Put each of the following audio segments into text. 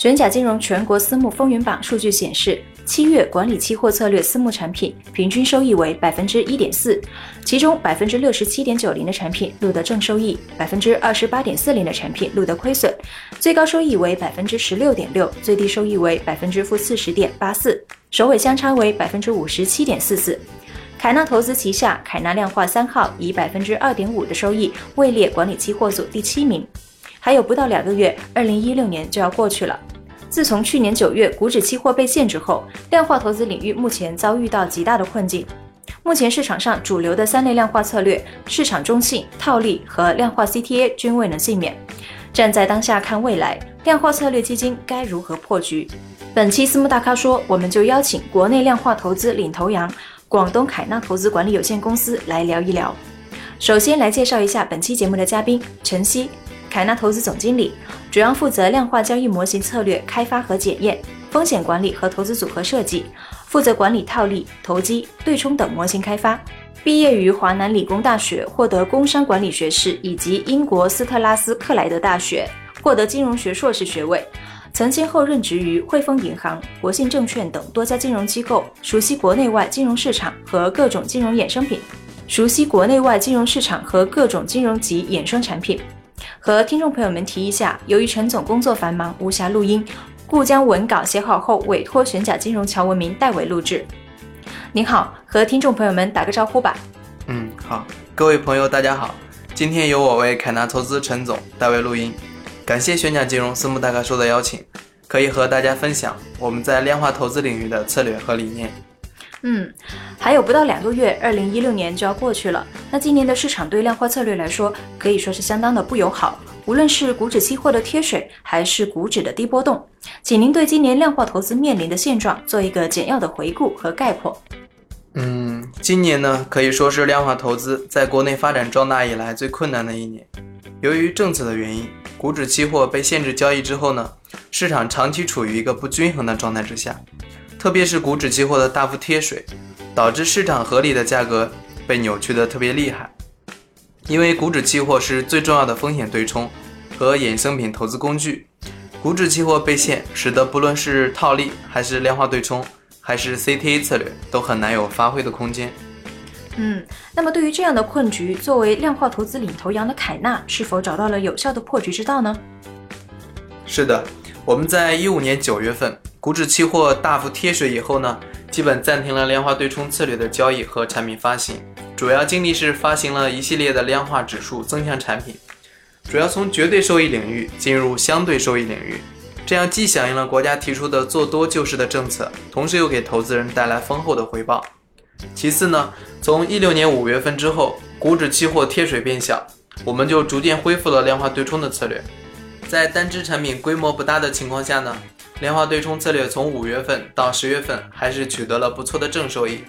玄甲金融全国私募风云榜数据显示，七月管理期货策略私募产品平均收益为百分之一点四，其中百分之六十七点九零的产品录得正收益，百分之二十八点四零的产品录得亏损，最高收益为百分之十六点六，最低收益为百分之负四十点八四，首尾相差为百分之五十七点四四。凯纳投资旗下凯纳量化三号以百分之二点五的收益位列管理期货组第七名。还有不到两个月，二零一六年就要过去了。自从去年九月股指期货被限制后，量化投资领域目前遭遇到极大的困境。目前市场上主流的三类量化策略——市场中性、套利和量化 CTA 均未能幸免。站在当下看未来，量化策略基金该如何破局？本期私募大咖说，我们就邀请国内量化投资领头羊。广东凯纳投资管理有限公司来聊一聊。首先来介绍一下本期节目的嘉宾陈曦，凯纳投资总经理，主要负责量化交易模型策略开发和检验、风险管理和投资组合设计，负责管理套利、投机、对冲等模型开发。毕业于华南理工大学，获得工商管理学士，以及英国斯特拉斯克莱德大学，获得金融学硕士学位。曾先后任职于汇丰银行、国信证券等多家金融机构，熟悉国内外金融市场和各种金融衍生品，熟悉国内外金融市场和各种金融及衍生产品。和听众朋友们提一下，由于陈总工作繁忙，无暇录音，故将文稿写好后委托玄甲金融乔文明代为录制。您好，和听众朋友们打个招呼吧。嗯，好，各位朋友，大家好，今天由我为凯纳投资陈总代为录音。感谢玄甲金融私募大咖说的邀请，可以和大家分享我们在量化投资领域的策略和理念。嗯，还有不到两个月，二零一六年就要过去了。那今年的市场对量化策略来说，可以说是相当的不友好。无论是股指期货的贴水，还是股指的低波动，请您对今年量化投资面临的现状做一个简要的回顾和概括。嗯，今年呢，可以说是量化投资在国内发展壮大以来最困难的一年。由于政策的原因。股指期货被限制交易之后呢，市场长期处于一个不均衡的状态之下，特别是股指期货的大幅贴水，导致市场合理的价格被扭曲的特别厉害。因为股指期货是最重要的风险对冲和衍生品投资工具，股指期货被限，使得不论是套利还是量化对冲，还是 CTA 策略，都很难有发挥的空间。嗯，那么对于这样的困局，作为量化投资领头羊的凯纳，是否找到了有效的破局之道呢？是的，我们在一五年九月份股指期货大幅贴水以后呢，基本暂停了量化对冲策略的交易和产品发行，主要精力是发行了一系列的量化指数增强产品，主要从绝对收益领域进入相对收益领域，这样既响应了国家提出的做多救市的政策，同时又给投资人带来丰厚的回报。其次呢，从一六年五月份之后，股指期货贴水变小，我们就逐渐恢复了量化对冲的策略。在单只产品规模不大的情况下呢，量化对冲策略从五月份到十月份还是取得了不错的正收益。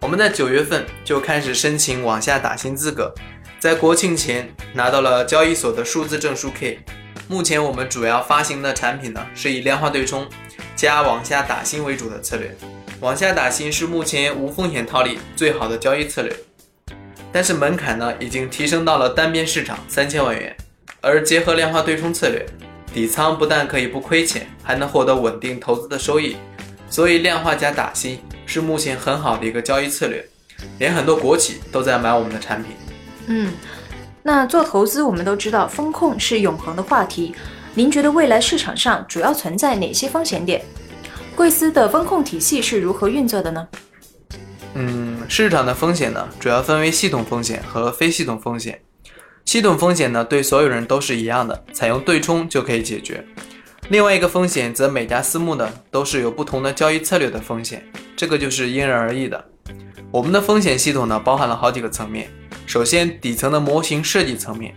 我们在九月份就开始申请往下打新资格，在国庆前拿到了交易所的数字证书 K。目前我们主要发行的产品呢，是以量化对冲加往下打新为主的策略。往下打新是目前无风险套利最好的交易策略，但是门槛呢已经提升到了单边市场三千万元，而结合量化对冲策略，底仓不但可以不亏钱，还能获得稳定投资的收益，所以量化加打新是目前很好的一个交易策略，连很多国企都在买我们的产品。嗯，那做投资我们都知道风控是永恒的话题，您觉得未来市场上主要存在哪些风险点？贵司的风控体系是如何运作的呢？嗯，市场的风险呢，主要分为系统风险和非系统风险。系统风险呢，对所有人都是一样的，采用对冲就可以解决。另外一个风险则每家私募呢，都是有不同的交易策略的风险，这个就是因人而异的。我们的风险系统呢，包含了好几个层面。首先，底层的模型设计层面，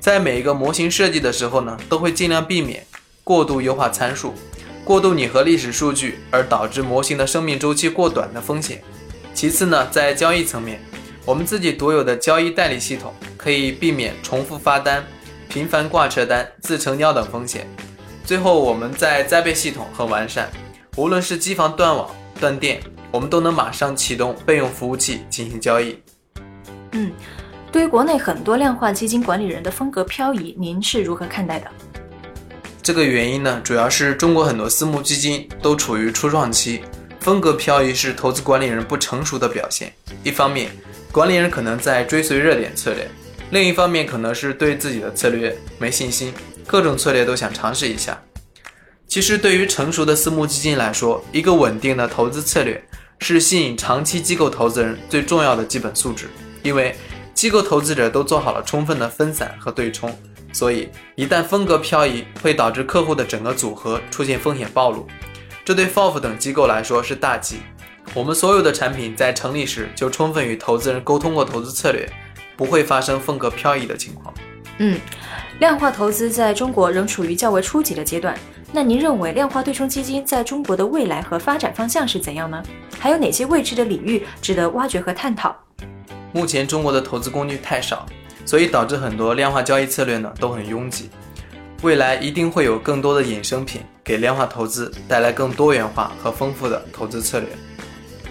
在每一个模型设计的时候呢，都会尽量避免。过度优化参数、过度拟合历史数据而导致模型的生命周期过短的风险。其次呢，在交易层面，我们自己独有的交易代理系统可以避免重复发单、频繁挂车单、自成交等风险。最后，我们在栽培系统很完善，无论是机房断网、断电，我们都能马上启动备用服务器进行交易。嗯，对于国内很多量化基金管理人的风格漂移，您是如何看待的？这个原因呢，主要是中国很多私募基金都处于初创期，风格漂移是投资管理人不成熟的表现。一方面，管理人可能在追随热点策略；另一方面，可能是对自己的策略没信心。各种策略都想尝试一下。其实，对于成熟的私募基金来说，一个稳定的投资策略是吸引长期机构投资人最重要的基本素质。因为机构投资者都做好了充分的分散和对冲，所以一旦风格漂移，会导致客户的整个组合出现风险暴露。这对 FOF 等机构来说是大忌。我们所有的产品在成立时就充分与投资人沟通过投资策略，不会发生风格漂移的情况。嗯。量化投资在中国仍处于较为初级的阶段，那您认为量化对冲基金在中国的未来和发展方向是怎样呢？还有哪些未知的领域值得挖掘和探讨？目前中国的投资工具太少，所以导致很多量化交易策略呢都很拥挤。未来一定会有更多的衍生品给量化投资带来更多元化和丰富的投资策略。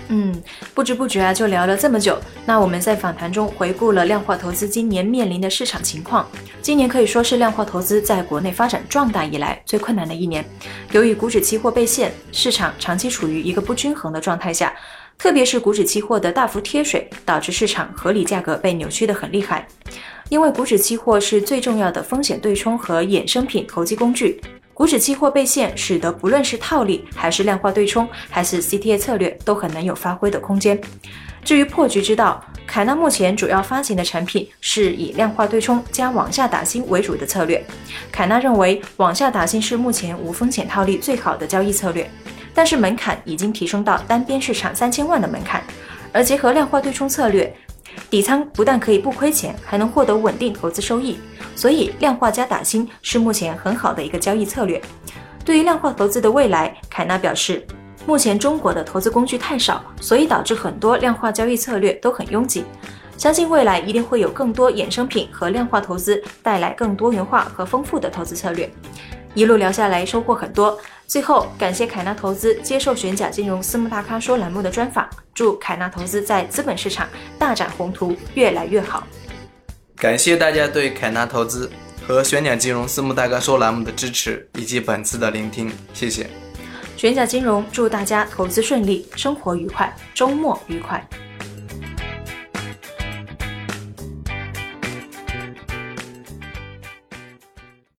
嗯，不知不觉啊，就聊了这么久。那我们在访谈中回顾了量化投资今年面临的市场情况。今年可以说是量化投资在国内发展壮大以来最困难的一年。由于股指期货被限，市场长期处于一个不均衡的状态下，特别是股指期货的大幅贴水，导致市场合理价格被扭曲得很厉害。因为股指期货是最重要的风险对冲和衍生品投机工具。股指期货被限，使得不论是套利，还是量化对冲，还是 CTA 策略，都很难有发挥的空间。至于破局之道，凯纳目前主要发行的产品是以量化对冲加往下打新为主的策略。凯纳认为，往下打新是目前无风险套利最好的交易策略，但是门槛已经提升到单边市场三千万的门槛，而结合量化对冲策略。底仓不但可以不亏钱，还能获得稳定投资收益，所以量化加打新是目前很好的一个交易策略。对于量化投资的未来，凯纳表示，目前中国的投资工具太少，所以导致很多量化交易策略都很拥挤。相信未来一定会有更多衍生品和量化投资带来更多元化和丰富的投资策略。一路聊下来，收获很多。最后，感谢凯纳投资接受玄甲金融私募大咖说栏目的专访，祝凯纳投资在资本市场大展宏图，越来越好。感谢大家对凯纳投资和玄鸟金融私募大咖说栏目的支持以及本次的聆听，谢谢。玄甲金融祝大家投资顺利，生活愉快，周末愉快。